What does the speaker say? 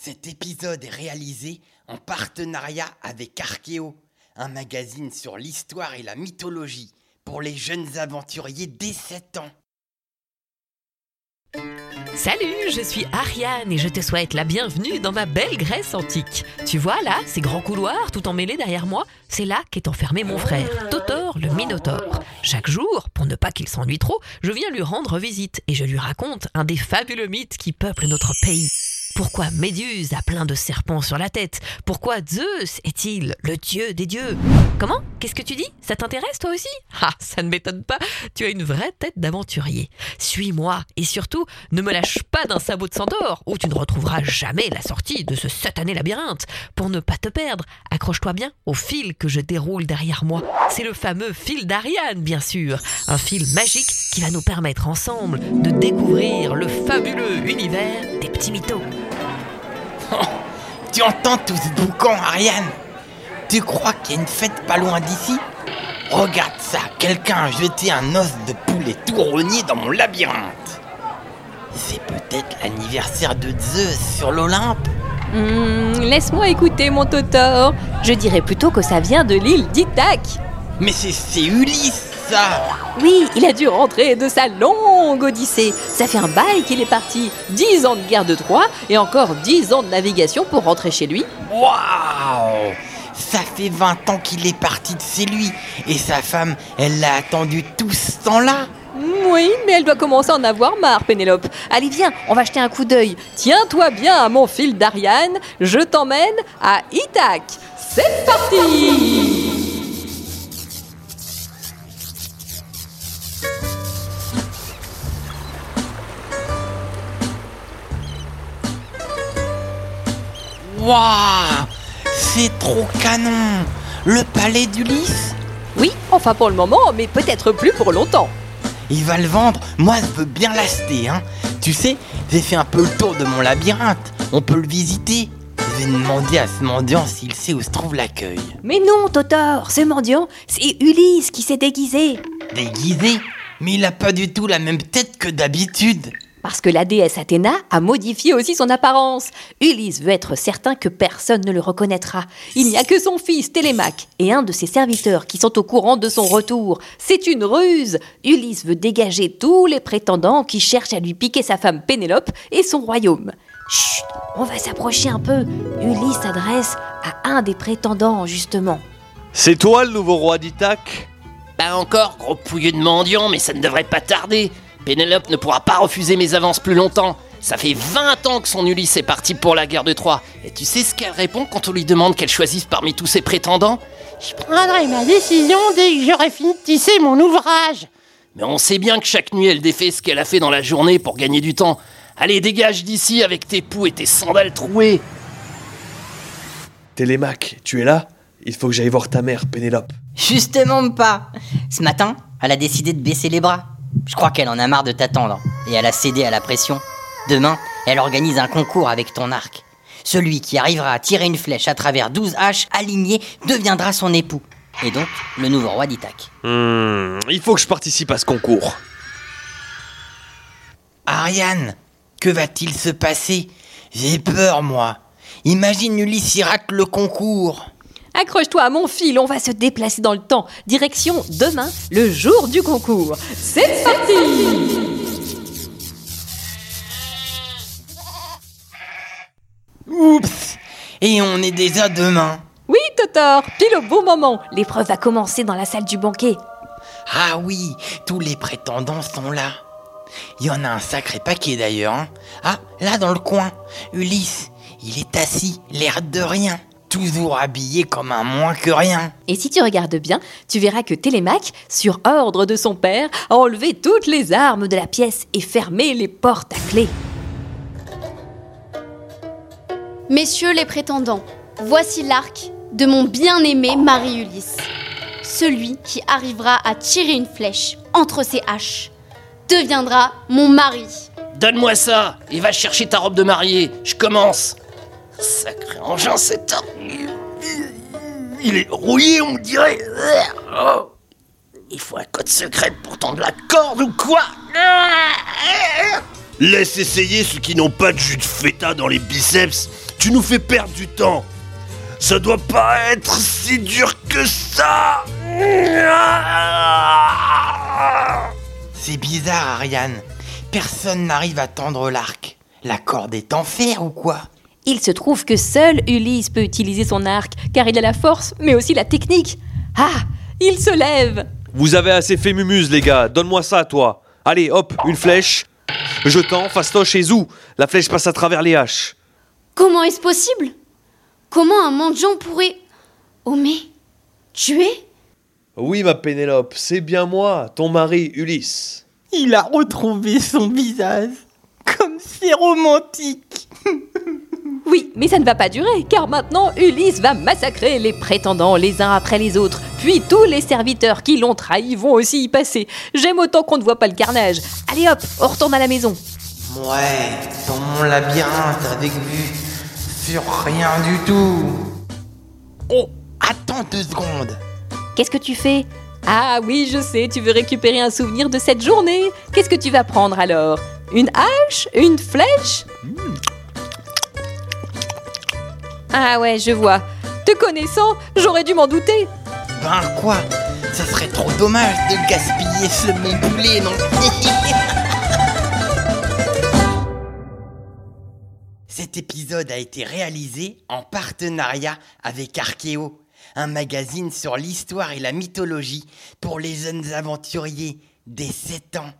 Cet épisode est réalisé en partenariat avec Arkeo, un magazine sur l'histoire et la mythologie pour les jeunes aventuriers dès 7 ans. Salut, je suis Ariane et je te souhaite la bienvenue dans ma belle Grèce antique. Tu vois là, ces grands couloirs tout emmêlés derrière moi, c'est là qu'est enfermé mon frère, Totor le Minotaure. Chaque jour, pour ne pas qu'il s'ennuie trop, je viens lui rendre visite et je lui raconte un des fabuleux mythes qui peuplent notre pays. Pourquoi Méduse a plein de serpents sur la tête? Pourquoi Zeus est-il le dieu des dieux? Comment? Qu'est-ce que tu dis? Ça t'intéresse toi aussi? Ah, ça ne m'étonne pas, tu as une vraie tête d'aventurier. Suis-moi et surtout, ne me lâche pas d'un sabot de centaure où tu ne retrouveras jamais la sortie de ce satané labyrinthe. Pour ne pas te perdre, accroche-toi bien au fil que je déroule derrière moi. C'est le fameux fil d'Ariane, bien sûr. Un fil magique qui va nous permettre ensemble de découvrir le fabuleux univers des petits mythos. Tu entends tout ce boucan, Ariane Tu crois qu'il y a une fête pas loin d'ici? Regarde ça, quelqu'un a jeté un os de poulet tout rogné dans mon labyrinthe. C'est peut-être l'anniversaire de Zeus sur l'Olympe Hmm, Laisse-moi écouter, mon Totor. Je dirais plutôt que ça vient de l'île d'Ithac. Mais c'est Ulysse, ça Oui, il a dû rentrer de sa longue odyssée. Ça fait un bail qu'il est parti. Dix ans de guerre de Troie et encore dix ans de navigation pour rentrer chez lui. Waouh Ça fait 20 ans qu'il est parti de chez lui. Et sa femme, elle l'a attendu tout ce temps-là Oui, mais elle doit commencer à en avoir marre, Pénélope. Allez, viens, on va jeter un coup d'œil. Tiens-toi bien à mon fil d'Ariane. Je t'emmène à Ithac. C'est parti Waouh C'est trop canon Le palais d'Ulysse Oui, enfin pour le moment, mais peut-être plus pour longtemps. Il va le vendre, moi je veux bien l'acheter, hein. Tu sais, j'ai fait un peu le tour de mon labyrinthe, on peut le visiter. Je vais demander à ce mendiant s'il sait où se trouve l'accueil. Mais non, Totor, ce mendiant, c'est Ulysse qui s'est déguisé. Déguisé? Mais il a pas du tout la même tête que d'habitude. Parce que la déesse Athéna a modifié aussi son apparence. Ulysse veut être certain que personne ne le reconnaîtra. Il n'y a que son fils Télémaque et un de ses serviteurs qui sont au courant de son retour. C'est une ruse. Ulysse veut dégager tous les prétendants qui cherchent à lui piquer sa femme Pénélope et son royaume. Chut, on va s'approcher un peu. Ulysse s'adresse à un des prétendants, justement. C'est toi le nouveau roi d'Ithac Pas encore, gros pouilleux de mendiant, mais ça ne devrait pas tarder. Pénélope ne pourra pas refuser mes avances plus longtemps. Ça fait 20 ans que son Ulysse est parti pour la guerre de Troie. Et tu sais ce qu'elle répond quand on lui demande qu'elle choisisse parmi tous ses prétendants? Je prendrai ma décision dès que j'aurai fini de tisser mon ouvrage. Mais on sait bien que chaque nuit elle défait ce qu'elle a fait dans la journée pour gagner du temps. Allez, dégage d'ici avec tes poux et tes sandales trouées. Télémaque, tu es là? Il faut que j'aille voir ta mère, Pénélope. Justement pas. Ce matin, elle a décidé de baisser les bras. Je crois qu'elle en a marre de t'attendre et elle a cédé à la pression. Demain, elle organise un concours avec ton arc. Celui qui arrivera à tirer une flèche à travers 12 haches alignées deviendra son époux. Et donc, le nouveau roi d'Ithac. Hmm, il faut que je participe à ce concours. Ariane, que va-t-il se passer? J'ai peur, moi. Imagine Ulysse y rate le concours. Accroche-toi à mon fil, on va se déplacer dans le temps. Direction demain, le jour du concours. C'est parti Oups Et on est déjà demain. Oui, Totor, pile au bon moment. L'épreuve va commencer dans la salle du banquet. Ah oui, tous les prétendants sont là. Il y en a un sacré paquet d'ailleurs. hein. Ah, là dans le coin, Ulysse, il est assis, l'air de rien, toujours habillé comme un moins que rien. Et si tu regardes bien, tu verras que Télémaque, sur ordre de son père, a enlevé toutes les armes de la pièce et fermé les portes à clé. Messieurs les prétendants, voici l'arc de mon bien-aimé Marie-Ulysse. Celui qui arrivera à tirer une flèche entre ses haches deviendra mon mari. Donne-moi ça et va chercher ta robe de mariée. Je commence. Sacré engin, cet homme. Il est rouillé, on dirait. Il faut un code secret pour tendre la corde ou quoi Laisse essayer ceux qui n'ont pas de jus de feta dans les biceps. Tu nous fais perdre du temps. Ça doit pas être si dur que ça. C'est bizarre, Ariane. Personne n'arrive à tendre l'arc. La corde est en fer ou quoi? Il se trouve que seul Ulysse peut utiliser son arc, car il a la force, mais aussi la technique. Ah Il se lève Vous avez assez fait mumuse, les gars. Donne-moi ça, toi. Allez, hop, une flèche. Je tends, fastoche et zou. La flèche passe à travers les haches. Comment est-ce possible? Comment un mendiant pourrait. Oh mais. tuer? Oui, ma Pénélope, c'est bien moi, ton mari Ulysse. Il a retrouvé son visage. Comme c'est romantique. Oui, mais ça ne va pas durer, car maintenant Ulysse va massacrer les prétendants les uns après les autres. Puis tous les serviteurs qui l'ont trahi vont aussi y passer. J'aime autant qu'on ne voit pas le carnage. Allez hop, on retourne à la maison. Ouais, dans mon labyrinthe avec vue sur rien du tout. Oh, attends deux secondes. Qu'est-ce que tu fais? Ah oui, je sais, tu veux récupérer un souvenir de cette journée. Qu'est-ce que tu vas prendre alors? Une hache? Une flèche? Ah ouais, je vois. Te connaissant, j'aurais dû m'en douter. Ben quoi? Ça serait trop dommage de gaspiller ce mon poulet, non? Cet épisode a été réalisé en partenariat avec Arkeo, un magazine sur l'histoire et la mythologie pour les jeunes aventuriers des 7 ans.